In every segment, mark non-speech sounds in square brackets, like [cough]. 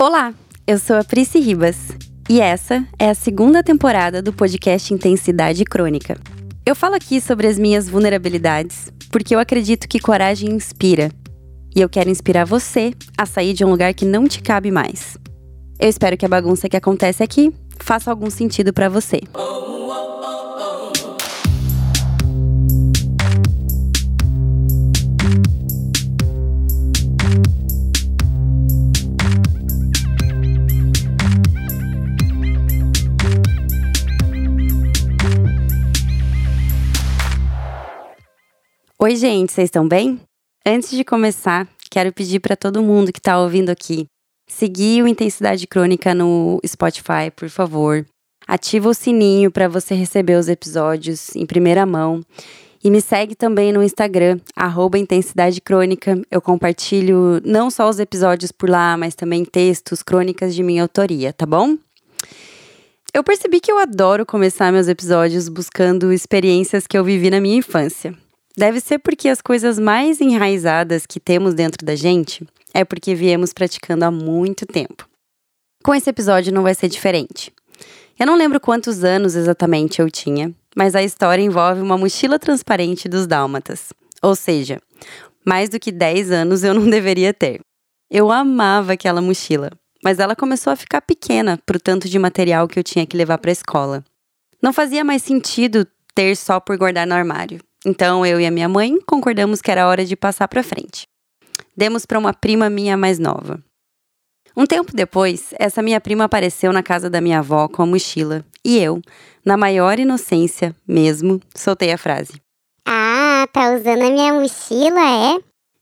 Olá, eu sou a Prisci Ribas e essa é a segunda temporada do podcast Intensidade Crônica. Eu falo aqui sobre as minhas vulnerabilidades porque eu acredito que coragem inspira e eu quero inspirar você a sair de um lugar que não te cabe mais. Eu espero que a bagunça que acontece aqui faça algum sentido para você. Oi, gente, vocês estão bem? Antes de começar, quero pedir para todo mundo que está ouvindo aqui seguir o Intensidade Crônica no Spotify, por favor. Ativa o sininho para você receber os episódios em primeira mão. E me segue também no Instagram, arroba Intensidade Crônica. Eu compartilho não só os episódios por lá, mas também textos, crônicas de minha autoria, tá bom? Eu percebi que eu adoro começar meus episódios buscando experiências que eu vivi na minha infância. Deve ser porque as coisas mais enraizadas que temos dentro da gente é porque viemos praticando há muito tempo. Com esse episódio não vai ser diferente. Eu não lembro quantos anos exatamente eu tinha, mas a história envolve uma mochila transparente dos dálmatas. Ou seja, mais do que 10 anos eu não [laughs] deveria ter. Eu amava aquela mochila, mas ela começou a ficar pequena para o tanto de material que eu tinha que levar para a escola. Não fazia mais sentido ter só por guardar no armário. Então eu e a minha mãe concordamos que era hora de passar para frente. Demos para uma prima minha mais nova. Um tempo depois, essa minha prima apareceu na casa da minha avó com a mochila e eu, na maior inocência mesmo, soltei a frase: Ah, tá usando a minha mochila, é?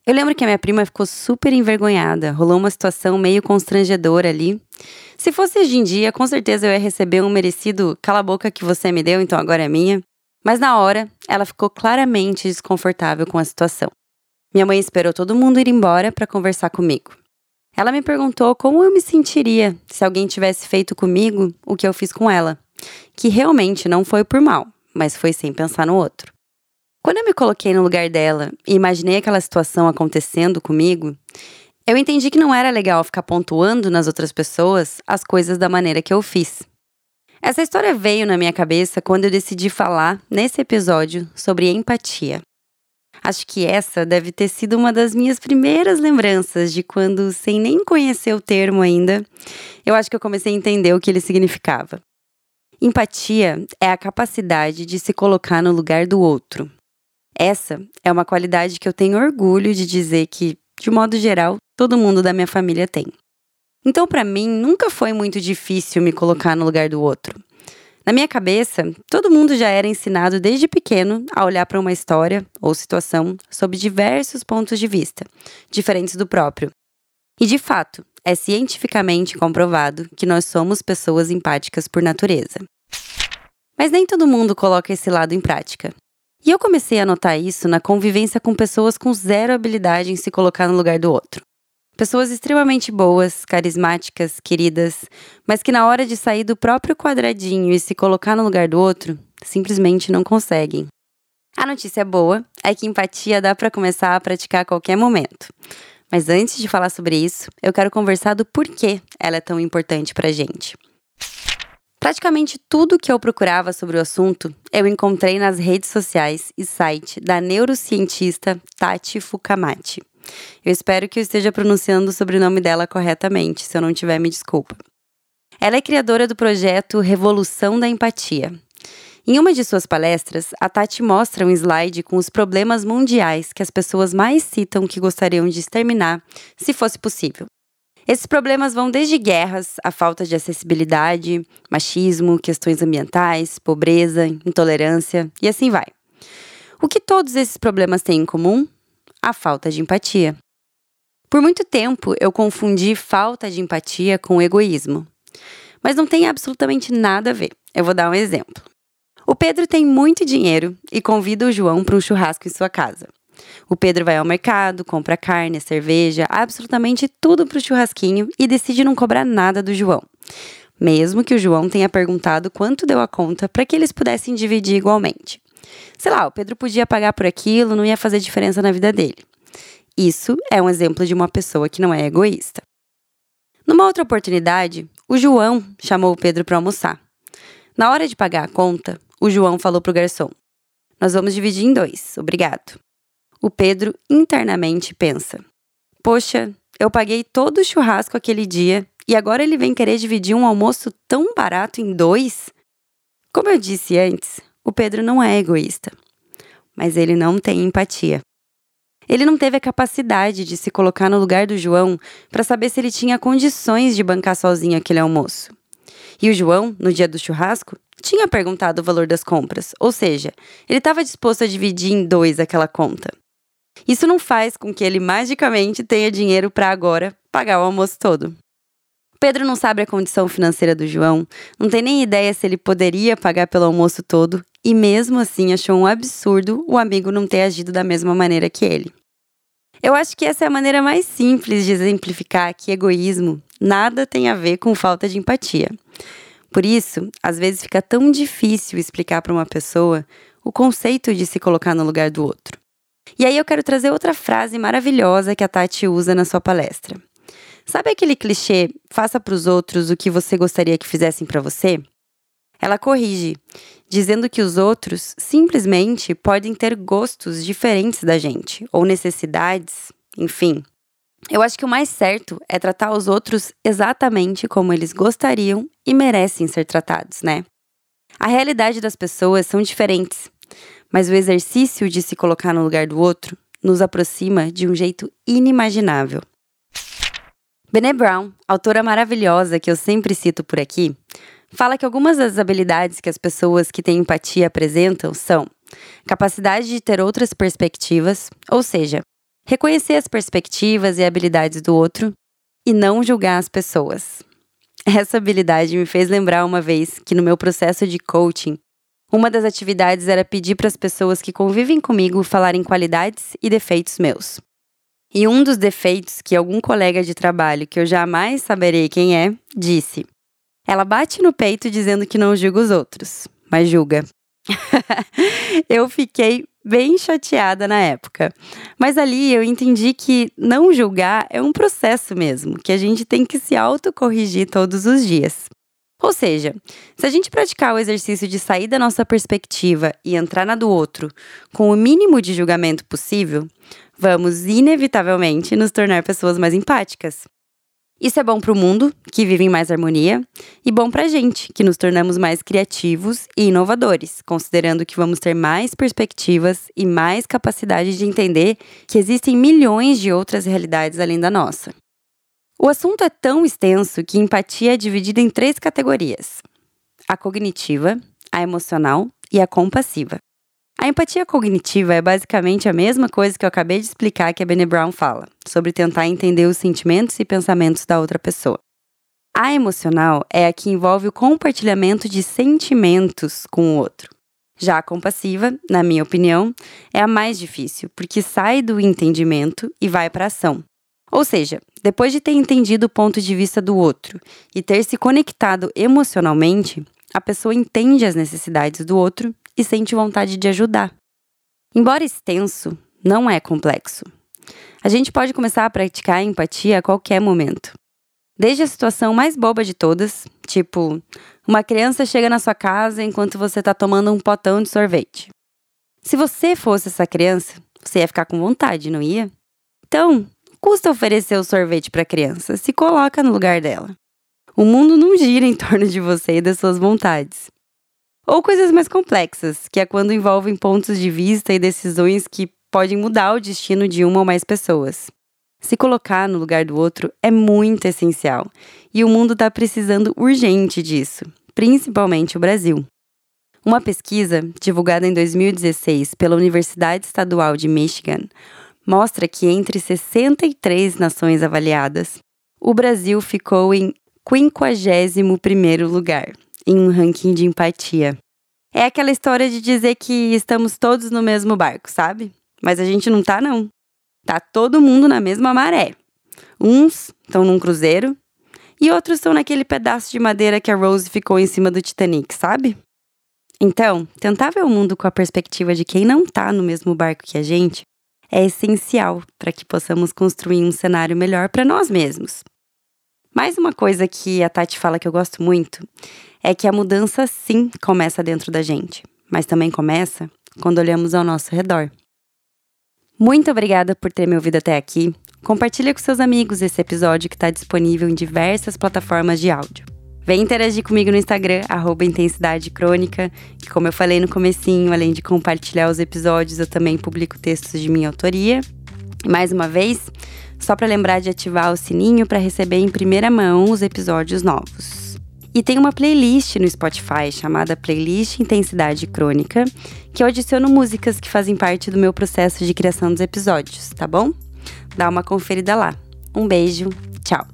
Eu lembro que a minha prima ficou super envergonhada, rolou uma situação meio constrangedora ali. Se fosse hoje em dia, com certeza eu ia receber um merecido cala a boca que você me deu, então agora é minha. Mas na hora, ela ficou claramente desconfortável com a situação. Minha mãe esperou todo mundo ir embora para conversar comigo. Ela me perguntou como eu me sentiria se alguém tivesse feito comigo o que eu fiz com ela, que realmente não foi por mal, mas foi sem pensar no outro. Quando eu me coloquei no lugar dela e imaginei aquela situação acontecendo comigo, eu entendi que não era legal ficar pontuando nas outras pessoas as coisas da maneira que eu fiz. Essa história veio na minha cabeça quando eu decidi falar, nesse episódio, sobre empatia. Acho que essa deve ter sido uma das minhas primeiras lembranças de quando, sem nem conhecer o termo ainda, eu acho que eu comecei a entender o que ele significava. Empatia é a capacidade de se colocar no lugar do outro. Essa é uma qualidade que eu tenho orgulho de dizer que, de modo geral, todo mundo da minha família tem. Então, para mim, nunca foi muito difícil me colocar no lugar do outro. Na minha cabeça, todo mundo já era ensinado desde pequeno a olhar para uma história ou situação sob diversos pontos de vista, diferentes do próprio. E de fato, é cientificamente comprovado que nós somos pessoas empáticas por natureza. Mas nem todo mundo coloca esse lado em prática. E eu comecei a notar isso na convivência com pessoas com zero habilidade em se colocar no lugar do outro. Pessoas extremamente boas, carismáticas, queridas, mas que na hora de sair do próprio quadradinho e se colocar no lugar do outro, simplesmente não conseguem. A notícia boa é que empatia dá para começar a praticar a qualquer momento. Mas antes de falar sobre isso, eu quero conversar do porquê ela é tão importante pra gente. Praticamente tudo que eu procurava sobre o assunto eu encontrei nas redes sociais e site da neurocientista Tati Fukamati. Eu espero que eu esteja pronunciando o sobrenome dela corretamente. Se eu não tiver, me desculpa. Ela é criadora do projeto Revolução da Empatia. Em uma de suas palestras, a Tati mostra um slide com os problemas mundiais que as pessoas mais citam que gostariam de exterminar, se fosse possível. Esses problemas vão desde guerras, a falta de acessibilidade, machismo, questões ambientais, pobreza, intolerância e assim vai. O que todos esses problemas têm em comum? A falta de empatia. Por muito tempo eu confundi falta de empatia com egoísmo. Mas não tem absolutamente nada a ver. Eu vou dar um exemplo. O Pedro tem muito dinheiro e convida o João para um churrasco em sua casa. O Pedro vai ao mercado, compra carne, cerveja, absolutamente tudo para o churrasquinho e decide não cobrar nada do João. Mesmo que o João tenha perguntado quanto deu a conta para que eles pudessem dividir igualmente. Sei lá, o Pedro podia pagar por aquilo, não ia fazer diferença na vida dele. Isso é um exemplo de uma pessoa que não é egoísta. Numa outra oportunidade, o João chamou o Pedro para almoçar. Na hora de pagar a conta, o João falou para o garçom: Nós vamos dividir em dois, obrigado. O Pedro internamente pensa: Poxa, eu paguei todo o churrasco aquele dia e agora ele vem querer dividir um almoço tão barato em dois? Como eu disse antes, o Pedro não é egoísta, mas ele não tem empatia. Ele não teve a capacidade de se colocar no lugar do João para saber se ele tinha condições de bancar sozinho aquele almoço. E o João, no dia do churrasco, tinha perguntado o valor das compras, ou seja, ele estava disposto a dividir em dois aquela conta. Isso não faz com que ele magicamente tenha dinheiro para agora pagar o almoço todo. Pedro não sabe a condição financeira do João, não tem nem ideia se ele poderia pagar pelo almoço todo e, mesmo assim, achou um absurdo o amigo não ter agido da mesma maneira que ele. Eu acho que essa é a maneira mais simples de exemplificar que egoísmo nada tem a ver com falta de empatia. Por isso, às vezes fica tão difícil explicar para uma pessoa o conceito de se colocar no lugar do outro. E aí eu quero trazer outra frase maravilhosa que a Tati usa na sua palestra. Sabe aquele clichê, faça para os outros o que você gostaria que fizessem para você? Ela corrige, dizendo que os outros simplesmente podem ter gostos diferentes da gente, ou necessidades, enfim. Eu acho que o mais certo é tratar os outros exatamente como eles gostariam e merecem ser tratados, né? A realidade das pessoas são diferentes, mas o exercício de se colocar no lugar do outro nos aproxima de um jeito inimaginável. Brené Brown, autora maravilhosa que eu sempre cito por aqui, fala que algumas das habilidades que as pessoas que têm empatia apresentam são capacidade de ter outras perspectivas, ou seja, reconhecer as perspectivas e habilidades do outro e não julgar as pessoas. Essa habilidade me fez lembrar uma vez que no meu processo de coaching, uma das atividades era pedir para as pessoas que convivem comigo falarem qualidades e defeitos meus. E um dos defeitos que algum colega de trabalho, que eu jamais saberei quem é, disse: Ela bate no peito dizendo que não julga os outros, mas julga. [laughs] eu fiquei bem chateada na época. Mas ali eu entendi que não julgar é um processo mesmo, que a gente tem que se autocorrigir todos os dias. Ou seja, se a gente praticar o exercício de sair da nossa perspectiva e entrar na do outro com o mínimo de julgamento possível, vamos inevitavelmente nos tornar pessoas mais empáticas. Isso é bom para o mundo, que vive em mais harmonia, e bom para a gente, que nos tornamos mais criativos e inovadores, considerando que vamos ter mais perspectivas e mais capacidade de entender que existem milhões de outras realidades além da nossa. O assunto é tão extenso que empatia é dividida em três categorias: a cognitiva, a emocional e a compassiva. A empatia cognitiva é basicamente a mesma coisa que eu acabei de explicar que a Brené Brown fala, sobre tentar entender os sentimentos e pensamentos da outra pessoa. A emocional é a que envolve o compartilhamento de sentimentos com o outro. Já a compassiva, na minha opinião, é a mais difícil, porque sai do entendimento e vai para a ação. Ou seja, depois de ter entendido o ponto de vista do outro e ter se conectado emocionalmente, a pessoa entende as necessidades do outro e sente vontade de ajudar. Embora extenso, não é complexo. A gente pode começar a praticar a empatia a qualquer momento. Desde a situação mais boba de todas, tipo, uma criança chega na sua casa enquanto você está tomando um potão de sorvete. Se você fosse essa criança, você ia ficar com vontade, não ia? Então, custa oferecer o sorvete para a criança, se coloca no lugar dela. O mundo não gira em torno de você e das suas vontades. Ou coisas mais complexas, que é quando envolvem pontos de vista e decisões que podem mudar o destino de uma ou mais pessoas. Se colocar no lugar do outro é muito essencial, e o mundo está precisando urgente disso, principalmente o Brasil. Uma pesquisa, divulgada em 2016 pela Universidade Estadual de Michigan, mostra que entre 63 nações avaliadas, o Brasil ficou em 51º lugar, em um ranking de empatia. É aquela história de dizer que estamos todos no mesmo barco, sabe? Mas a gente não tá, não. Tá todo mundo na mesma maré. Uns estão num cruzeiro e outros estão naquele pedaço de madeira que a Rose ficou em cima do Titanic, sabe? Então, tentar ver o mundo com a perspectiva de quem não tá no mesmo barco que a gente é essencial para que possamos construir um cenário melhor para nós mesmos. Mais uma coisa que a Tati fala que eu gosto muito é que a mudança sim começa dentro da gente, mas também começa quando olhamos ao nosso redor. Muito obrigada por ter me ouvido até aqui. Compartilhe com seus amigos esse episódio que está disponível em diversas plataformas de áudio. Vem interagir comigo no Instagram, arroba Intensidade Crônica, que como eu falei no comecinho, além de compartilhar os episódios, eu também publico textos de minha autoria. Mais uma vez, só para lembrar de ativar o sininho para receber em primeira mão os episódios novos. E tem uma playlist no Spotify chamada Playlist Intensidade Crônica, que eu adiciono músicas que fazem parte do meu processo de criação dos episódios, tá bom? Dá uma conferida lá. Um beijo, tchau!